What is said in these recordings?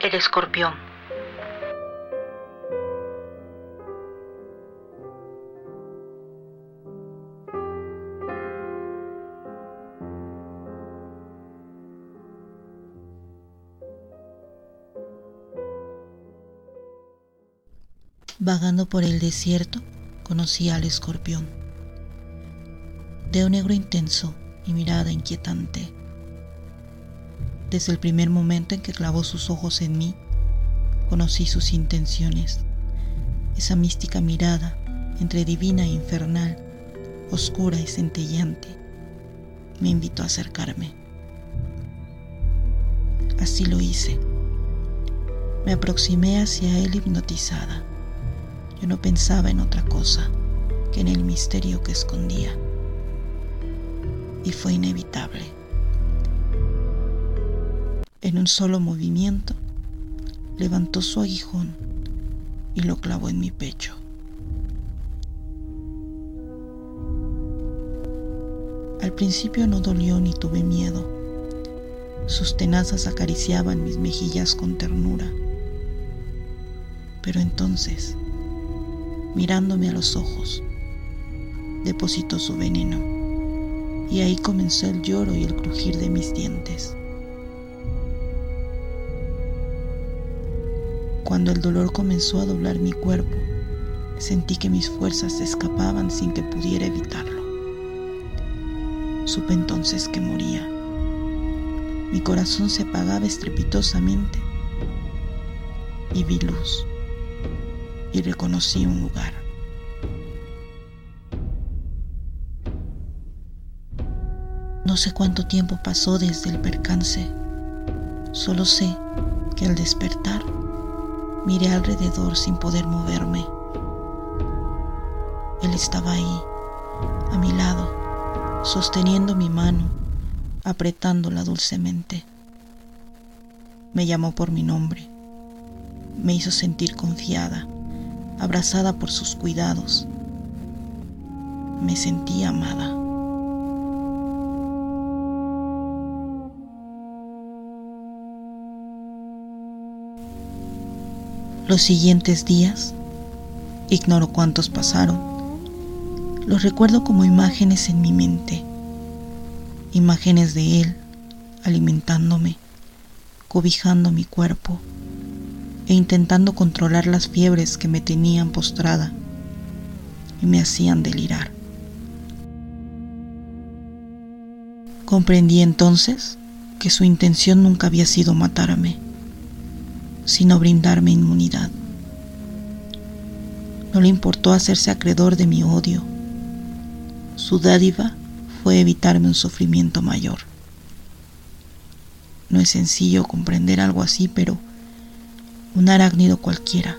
El escorpión. Vagando por el desierto, conocí al escorpión. De un negro intenso y mirada inquietante. Desde el primer momento en que clavó sus ojos en mí, conocí sus intenciones. Esa mística mirada entre divina e infernal, oscura y centellante, me invitó a acercarme. Así lo hice. Me aproximé hacia él hipnotizada. Yo no pensaba en otra cosa que en el misterio que escondía. Y fue inevitable. En un solo movimiento, levantó su aguijón y lo clavó en mi pecho. Al principio no dolió ni tuve miedo. Sus tenazas acariciaban mis mejillas con ternura. Pero entonces mirándome a los ojos, depositó su veneno y ahí comenzó el lloro y el crujir de mis dientes. Cuando el dolor comenzó a doblar mi cuerpo, sentí que mis fuerzas se escapaban sin que pudiera evitarlo. Supe entonces que moría. Mi corazón se apagaba estrepitosamente y vi luz y reconocí un lugar. No sé cuánto tiempo pasó desde el percance, solo sé que al despertar miré alrededor sin poder moverme. Él estaba ahí, a mi lado, sosteniendo mi mano, apretándola dulcemente. Me llamó por mi nombre, me hizo sentir confiada abrazada por sus cuidados. Me sentí amada. Los siguientes días, ignoro cuántos pasaron, los recuerdo como imágenes en mi mente, imágenes de él alimentándome, cobijando mi cuerpo e intentando controlar las fiebres que me tenían postrada y me hacían delirar. Comprendí entonces que su intención nunca había sido matarme, sino brindarme inmunidad. No le importó hacerse acreedor de mi odio. Su dádiva fue evitarme un sufrimiento mayor. No es sencillo comprender algo así, pero un arácnido cualquiera,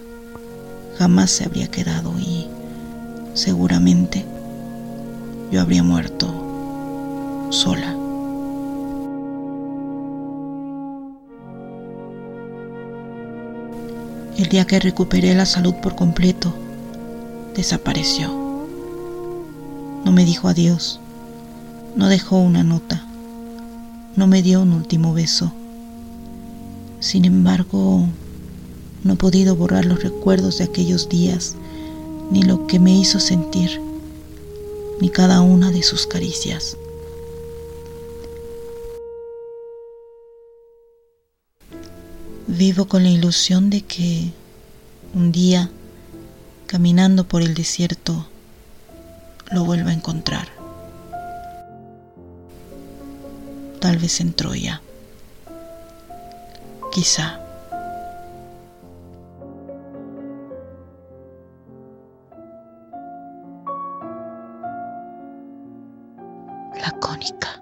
jamás se habría quedado y seguramente yo habría muerto sola. El día que recuperé la salud por completo, desapareció. No me dijo adiós, no dejó una nota, no me dio un último beso. Sin embargo, no he podido borrar los recuerdos de aquellos días, ni lo que me hizo sentir, ni cada una de sus caricias. Vivo con la ilusión de que un día, caminando por el desierto, lo vuelva a encontrar. Tal vez en Troya. Quizá. lacónica.